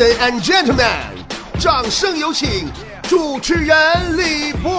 Ladies and gentlemen，掌声有请主持人李波。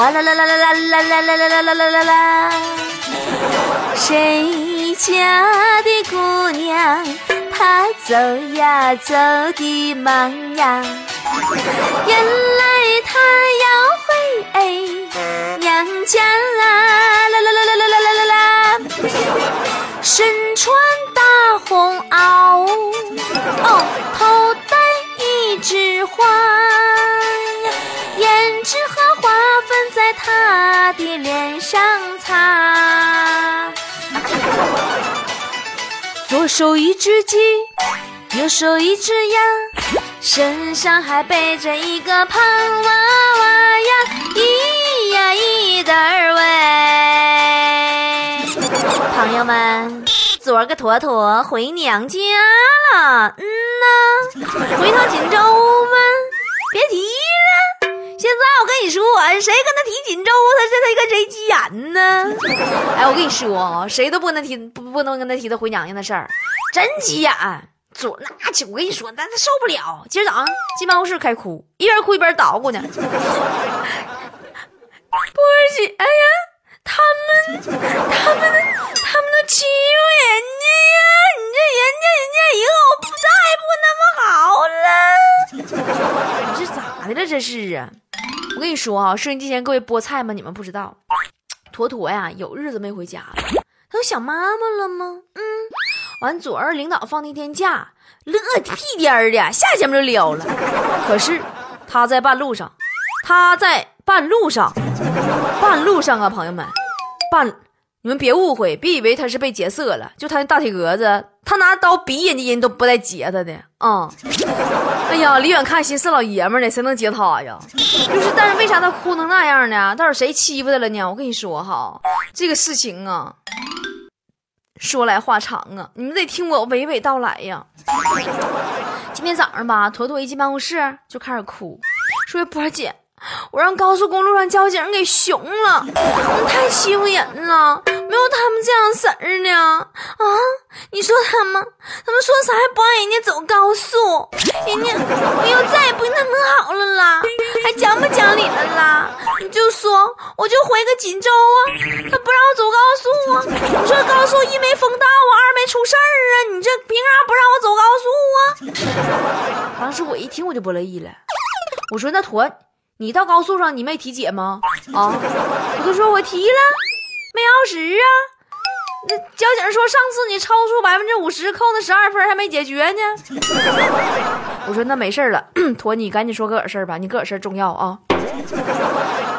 哗啦啦啦啦啦啦啦啦啦啦啦啦啦啦，谁家的姑娘她走呀走的忙呀，原来她要回娘家啦啦啦啦啦啦啦啦啦啦，身穿大红袄，哦，头戴一枝，花。他的脸上擦。左手一只鸡，右手一只鸭，身上还背着一个胖娃娃呀，咿呀咿得儿喂。朋友们，昨儿个坨坨回娘家了，嗯呐，回趟锦州吗？别提。在我跟你说，谁跟他提锦州，他是他跟谁急眼呢？哎，我跟你说啊，谁都不能提，不不能跟他提他回娘家的事儿，真急眼。昨那我跟你说，那他受不了。今儿早上进办公室开哭，一边哭一边捣鼓呢。波儿姐，哎呀，他们，他们，他们都欺负人家呀！人家，人家以后不再不那么好了。你这咋的了？这是啊！我跟你说啊，收音机前各位菠菜们，你们不知道，坨坨呀，有日子没回家了，他都想妈妈了吗？嗯，完昨儿领导放那天假，乐屁颠儿的，下节目就撩了。可是他在半路上，他在半路上，半路上啊，朋友们，半你们别误会，别以为他是被劫色了，就他那大体格子，他拿刀逼人家人都不带劫他的啊。哎呀，离远看寻思老爷们呢，谁能劫他呀？就是，但是为啥他哭成那样呢？到底谁欺负他了呢？我跟你说哈，这个事情啊，说来话长啊，你们得听我娓娓道来呀。今天早上吧，坨坨一进办公室就开始哭，说：“波姐，我让高速公路上交警给熊了，太欺负人了，没有他们这样式儿呢。啊，你说他们，他们说啥还不让人家走高速，人家我以后再也不跟他们好了啦，还讲不讲理了啦？你就说，我就回个锦州啊，他不让我走高速啊？你说高速一没封道啊，二没出事儿啊，你这凭啥不让我走高速啊？当时我一听我就不乐意了，我说那坨。你到高速上你没体检吗？啊，我就说我提了，没钥匙啊。那交警说上次你超速百分之五十，扣那十二分还没解决呢。我说那没事了，坨你赶紧说个事儿吧，你个事儿重要啊。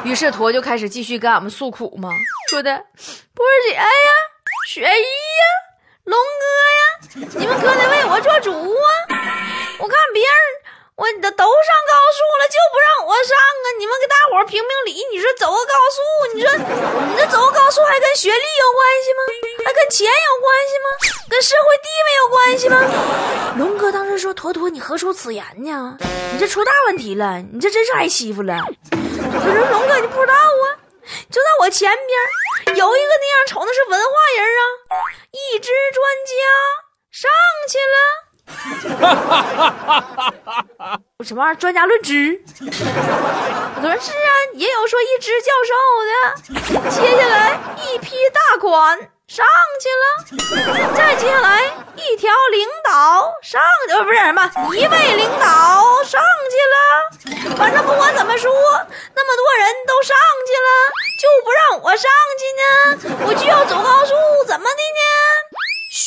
于是坨就开始继续跟俺们诉苦嘛，说的波儿姐呀、雪姨呀、龙哥呀，你们可得为我做主啊！我看别人。我都都上高速了，就不让我上啊！你们给大伙评评理，你说走个高速，你说你这走个高速还跟学历有关系吗？还跟钱有关系吗？跟社会地位有关系吗？龙哥当时说：“坨坨，你何出此言呢？你这出大问题了，你这真是挨欺负了。”我说：“龙哥，你不知道啊？就在我前边有一个那样瞅的是文化人啊，一支专家上去了。” 什么玩意儿？专家论知？我说是啊，也有说一只教授的。接下来一批大款上去了，再接下来一条领导上去，不是什么一位领导上去了。反正不管怎么说，那么多人都上去了，就不让我上去呢？我就要走高速，怎么的呢？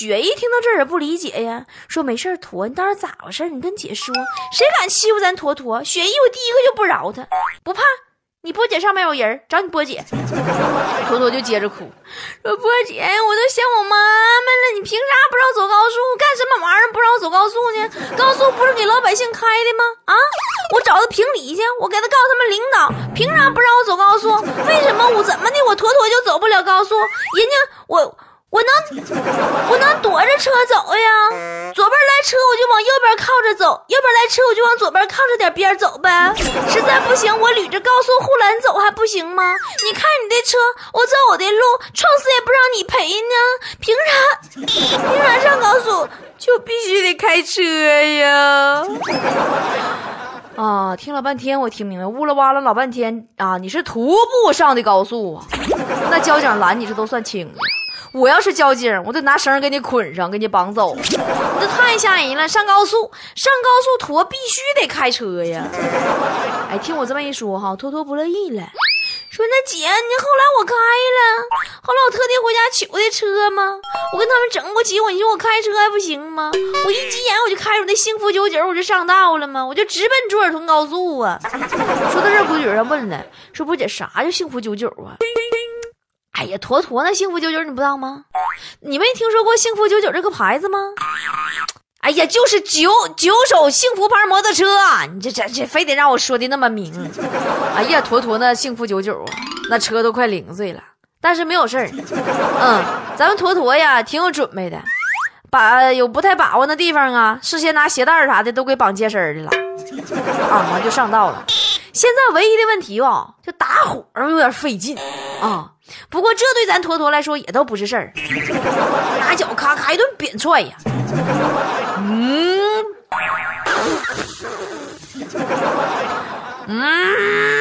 雪一听到这儿也不理解呀，说没事坨，你到底咋回事？你跟姐说，谁敢欺负咱坨坨？雪姨我第一个就不饶他，不怕，你波姐上面有人，找你波姐。坨坨就接着哭，说波姐，我都想我妈妈了，你凭啥不让我走高速？干什么玩意儿不让我走高速呢？高速不是给老百姓开的吗？啊！我找他评理去，我给他告诉他们领导，凭啥不让我走高速？为什么我怎么的我妥妥就走不了高速？人家我。我能，我能躲着车走呀。左边来车，我就往右边靠着走；右边来车，我就往左边靠着点边走呗。实在不行，我捋着高速护栏走还不行吗？你开你的车，我走我的路，撞死也不让你赔呢。凭啥？凭啥上高速就必须得开车呀？啊，听了半天，我听明白，呜啦哇啦老半天啊！你是徒步上的高速啊？那交警拦你这都算轻的。我要是交警，我得拿绳给你捆上，给你绑走。你这太吓人了！上高速，上高速，驼必须得开车呀！哎，听我这么一说哈，托托不乐意了，说那姐，你后来我开了，后来我特地回家取的车吗？我跟他们整不起，我你说我开车还不行吗？我一急眼我就开着那幸福九九，我就上道了吗？我就直奔卓尔通高速啊！说到这，古女人问了，说不姐，啥叫幸福九九啊？哎呀，坨坨那幸福九九你不知道吗？你没听说过幸福九九这个牌子吗？哎呀，就是九九手幸福牌摩托车，你这这这非得让我说的那么明？哎呀，坨坨那幸福九九啊，那车都快零碎了，但是没有事儿。嗯，咱们坨坨呀挺有准备的，把有不太把握的地方啊，事先拿鞋带啥的都给绑结实的了，啊，就上道了。现在唯一的问题吧，就打火有点费劲啊。不过这对咱坨坨来说也都不是事儿，拿脚咔咔一顿扁踹呀。嗯，嗯。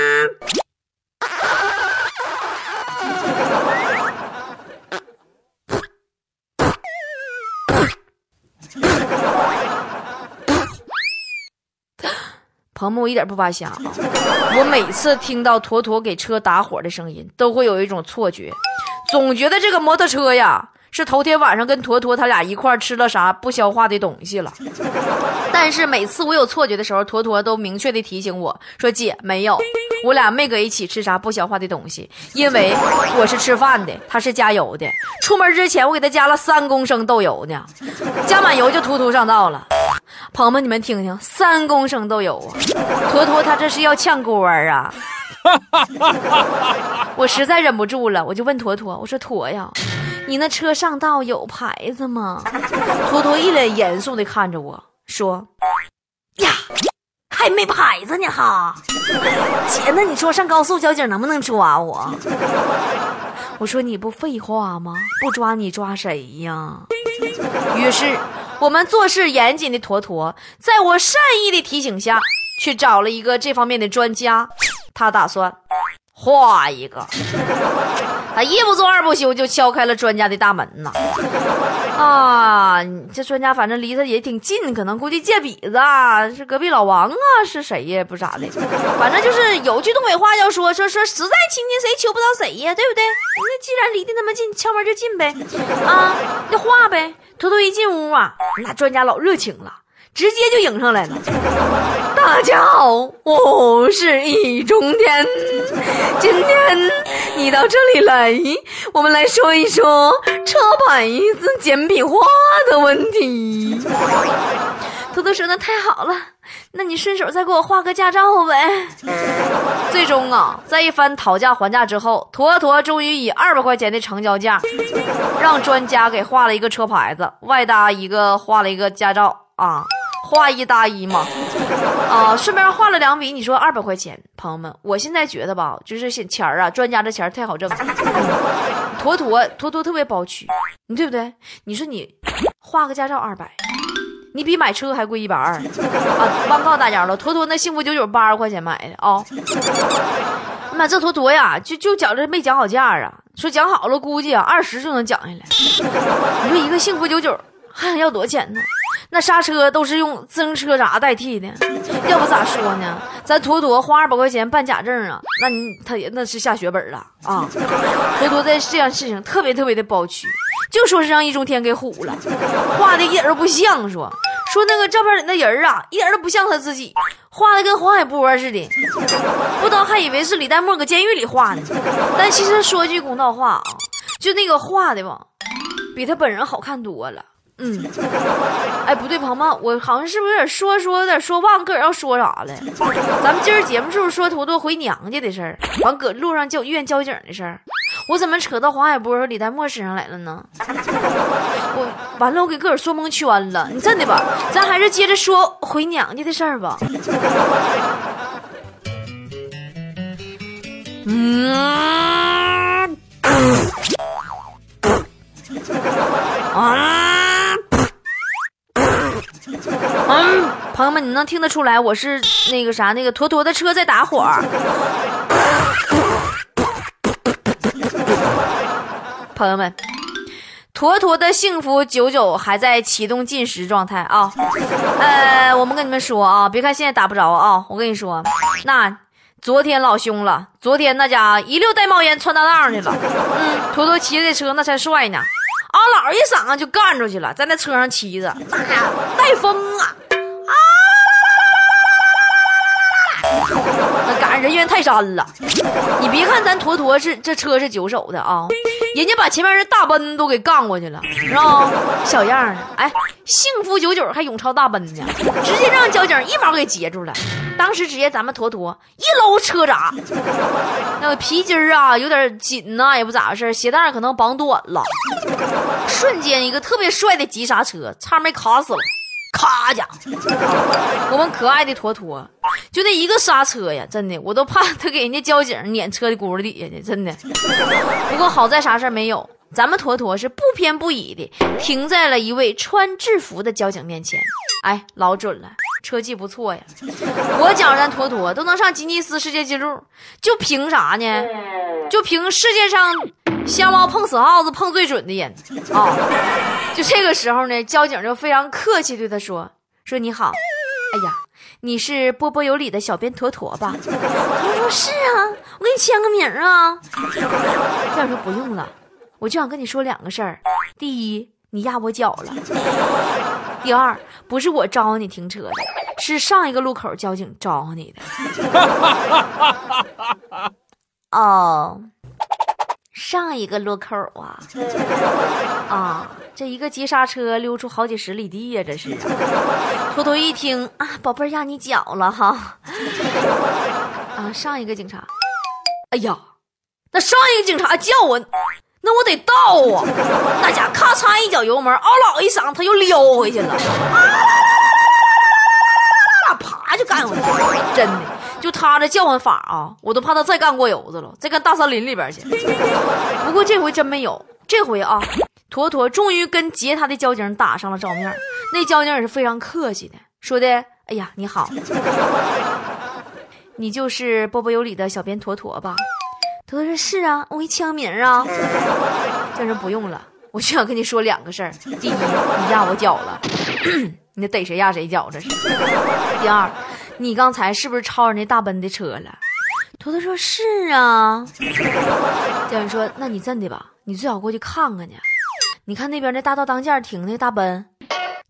我一点不扒瞎！我每次听到坨坨给车打火的声音，都会有一种错觉，总觉得这个摩托车呀是头天晚上跟坨坨他俩一块吃了啥不消化的东西了。但是每次我有错觉的时候，坨坨都明确的提醒我说：“姐，没有，我俩没搁一起吃啥不消化的东西，因为我是吃饭的，他是加油的。出门之前我给他加了三公升豆油呢，加满油就突突上道了。”朋友们，你们听听，三公升都有啊！坨坨他这是要呛锅啊！我实在忍不住了，我就问坨坨，我说坨呀，你那车上道有牌子吗？坨坨一脸严肃的看着我说：“ 呀，还没牌子呢哈！姐，那你说上高速交警能不能抓我？” 我说：“你不废话吗？不抓你抓谁呀？”于是。我们做事严谨的坨坨，在我善意的提醒下去找了一个这方面的专家，他打算画一个。他一不做二不休，就敲开了专家的大门呐。啊，这专家反正离他也挺近，可能估计借笔子是隔壁老王啊，是谁呀？不咋的，反正就是有句东北话要说说说，实在亲戚谁求不到谁呀，对不对？那既然离得那么近，敲门就进呗。啊，就画呗。偷偷一进屋啊，那专家老热情了，直接就迎上来了。大家好，我是易中天。今天你到这里来，我们来说一说车牌子简笔画的问题。坨坨说：“那太好了，那你顺手再给我画个驾照呗。”最终啊，在一番讨价还价之后，坨坨终于以二百块钱的成交价，让专家给画了一个车牌子，外搭一个画了一个驾照啊，画一搭一嘛，啊，顺便画了两笔。你说二百块钱，朋友们，我现在觉得吧，就是钱儿啊，专家这钱儿太好挣，坨坨坨坨特别包屈，你对不对？你说你画个驾照二百。你比买车还贵一百二啊！忘告诉大家了，坨坨那幸福九九八十块钱买的啊！妈，这坨坨呀，就就觉着没讲好价啊！说讲好了，估计啊二十就能讲下来。你说一个幸福九九还想要多少钱呢？那刹车都是用自行车闸代替的，要不咋说呢？咱坨坨花二百块钱办假证啊，那你他也那是下血本了啊！坨坨在这样事情特别特别的包屈。就说是让易中天给唬了，画的一点都不像，说说那个照片里那人啊，一点都不像他自己，画的跟黄海波似的，不知道还以为是李代沫搁监狱里画的，但其实说句公道话啊，就那个画的吧，比他本人好看多了。嗯，哎，不对，鹏鹏，我好像是不是有点说说有点说忘，个儿要说啥了？咱们今儿节目是不是说坨坨回娘家的事儿？完搁路上交遇交警的事儿？我怎么扯到黄海波和李代沫身上来了呢？我完了，我给个儿说蒙圈了。你真的吧？咱还是接着说回娘家的事儿吧。嗯，啊，朋友们，你能听得出来我是那个啥？那个坨坨的车在打火。朋友们，坨坨的幸福九九还在启动进食状态啊！呃，我们跟你们说啊，别看现在打不着啊，我跟你说，那。昨天老凶了，昨天那家伙一溜带冒烟窜大道去了。嗯，坨坨骑的车那才帅呢，啊，老一嗓子就干出去了，在那车上骑着，带风啊！人猿泰山了。你别看咱坨坨是这车是九手的啊。人家把前面人大奔都给干过去了，是吧？小样儿的，哎，幸福九九还勇超大奔呢，直接让交警一毛给截住了。当时直接咱们坨坨一搂车闸，那个皮筋儿啊有点紧呐，也不咋回事鞋带可能绑短了，瞬间一个特别帅的急刹车，差没卡死了。咔家，我们可爱的坨坨，就那一个刹车呀，真的，我都怕他给人家交警撵车的轱辘底下去，真的。不过好在啥事儿没有，咱们坨坨是不偏不倚的停在了一位穿制服的交警面前。哎，老准了，车技不错呀。我讲咱坨坨都能上吉尼斯世界纪录，就凭啥呢？就凭世界上。瞎猫碰死耗子碰最准的人啊！就这个时候呢，交警就非常客气对他说：“说你好，哎呀，你是波波有理的小编坨坨吧？”他说：“是啊，我给你签个名啊。”这样说：“不用了，我就想跟你说两个事儿。第一，你压我脚了；第二，不是我招呼你停车的，是上一个路口交警招呼你的。”哦。上一个路口啊，啊，这一个急刹车溜出好几十里地呀，这是。秃头一听啊，宝贝儿压你脚了哈。啊，上一个警察，哎呀，那上一个警察叫我，那我得倒啊。那家咔嚓一脚油门，嗷老一嗓，他又撩回去了，啪就干过去了，真的。就他这叫唤法啊，我都怕他再干过油子了，再干大森林里边去。不过这回真没有，这回啊，坨坨终于跟劫他的交警打上了照面。那交警也是非常客气的，说的：“哎呀，你好，你就是波波有理的小编坨坨吧？”坨坨说：“是啊，我一签名啊。”交警：“不用了，我就想跟你说两个事儿。第一，你压我脚了，你逮谁压谁脚这是。第二。”你刚才是不是超人那大奔的车了？坨坨说是啊。教人说，那你真的吧？你最好过去看看去。你看那边那大道当间停那大奔，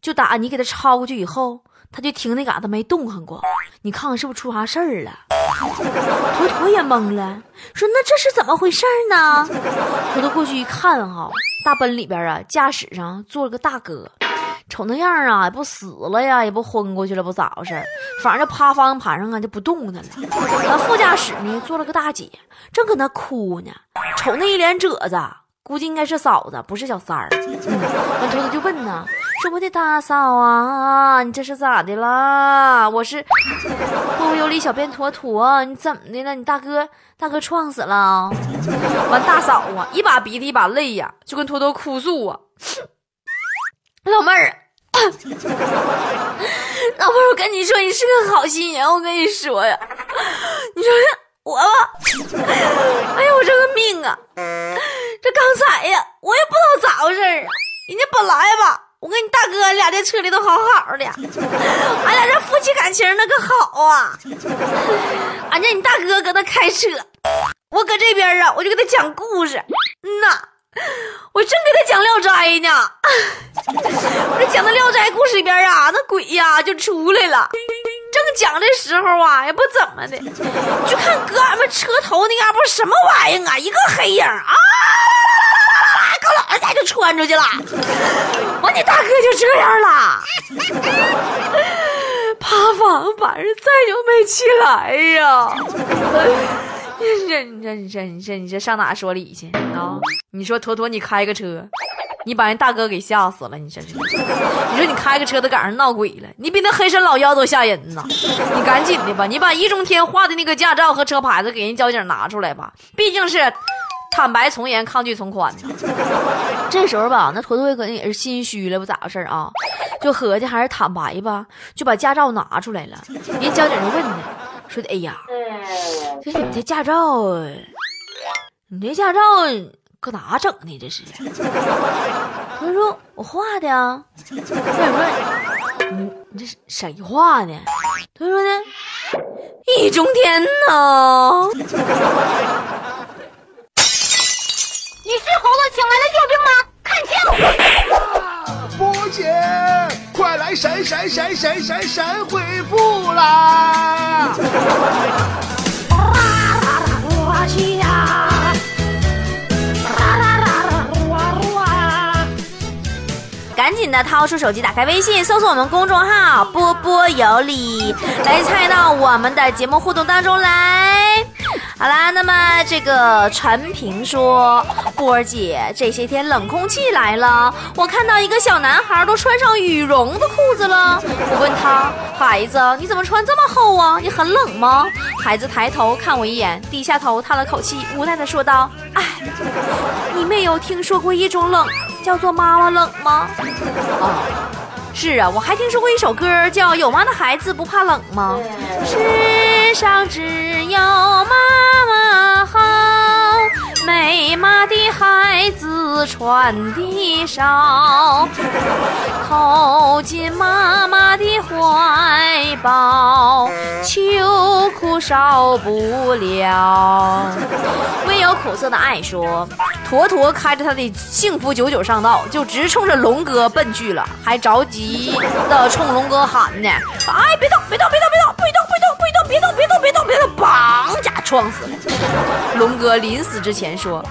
就打你给他超过去以后，他就停那嘎达没动弹过。你看看是不是出啥事儿了？坨坨也懵了，说那这是怎么回事呢？坨坨过去一看哈，大奔里边啊，驾驶上坐了个大哥。瞅那样啊，不死了呀，也不昏过去了，不咋回事反正就趴方向盘上啊，就不动弹了。那副驾驶呢，坐了个大姐，正搁那哭呢。瞅那一脸褶子，估计应该是嫂子，不是小三儿。完头头就问呢，说我的大嫂啊，你这是咋的啦？我是波波有理小编坨坨，你怎么的了？你大哥大哥撞死了。完大嫂啊，一把鼻涕一把泪呀，就跟坨坨哭诉啊，老妹儿。老妹儿，我跟你说，你是个好心人。我跟你说呀，你说我吧，哎呀，我这个命啊！这刚才呀，我也不知道咋回事啊。人家本来吧，我跟你大哥俩在车里都好好的，俺俩这夫妻感情那可好啊。俺家你大哥搁那开车，我搁这边啊，我就给他讲故事。嗯呐。我正给他讲《聊斋》呢，我这讲的《聊斋》故事里边啊，那鬼呀就出来了。正讲的时候啊，也不怎么的，就看搁俺们车头那嘎不什么玩意儿啊，一个黑影啊，高老二家就穿出去了，完你大哥就这样了，爬房反正再就没起来呀。你这你这你这你这你这上哪说理去啊？你说坨坨你开个车，你把人大哥给吓死了，你这是？你说你开个车都赶上闹鬼了，你比那黑山老妖都吓人呐！你赶紧的吧，你把易中天画的那个驾照和车牌子给人交警拿出来吧，毕竟是。坦白从严，抗拒从宽的。这时候吧，那坨坨可能也是心虚了，不咋回事啊？就合计还是坦白吧，就把驾照拿出来了。人交警就问他，说的：“哎呀，这你这驾照，你这驾照搁哪整的？这是？” 他说：“我画的啊。”交警说：“你你这谁画的？”他说呢：“易中天呐。”你是猴子请来的救兵吗？看清！波姐，快来闪闪闪闪闪闪回复啦！紧的掏出手机，打开微信，搜索我们公众号“波波有理”，来参与到我们的节目互动当中来。好啦，那么这个陈平说，波儿姐，这些天冷空气来了，我看到一个小男孩都穿上羽绒的裤子了。我问他，孩子，你怎么穿这么厚啊？你很冷吗？孩子抬头看我一眼，低下头叹了口气，无奈的说道：“哎，你没有听说过一种冷，叫做妈妈冷吗？”啊。是啊，我还听说过一首歌，叫《有妈的孩子不怕冷》吗？世上只有妈妈好，没妈的孩子穿的少，投进妈妈的怀抱，秋裤少不了。唯有苦涩的爱说。坨坨开着他的幸福九九上道，就直冲着龙哥奔去了，还着急的冲龙哥喊呢：“哎，别动，别动，别动，别动，别动，别动，别动，别动，别动，别动，别动！”绑架撞死了。龙哥临死之前说：“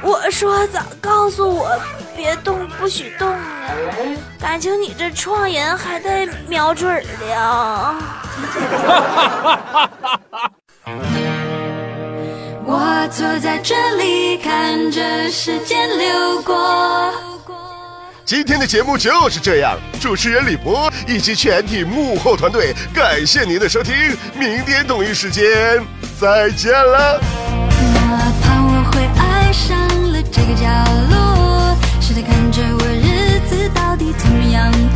我说咋告诉我别动，不许动呢？感情你这撞人还带瞄准的。”我坐在这里看着时间流过。今天的节目就是这样主持人李博以及全体幕后团队感谢您的收听明天同一时间再见了。我怕我会爱上了这个角落是它看着我日子到底怎么样。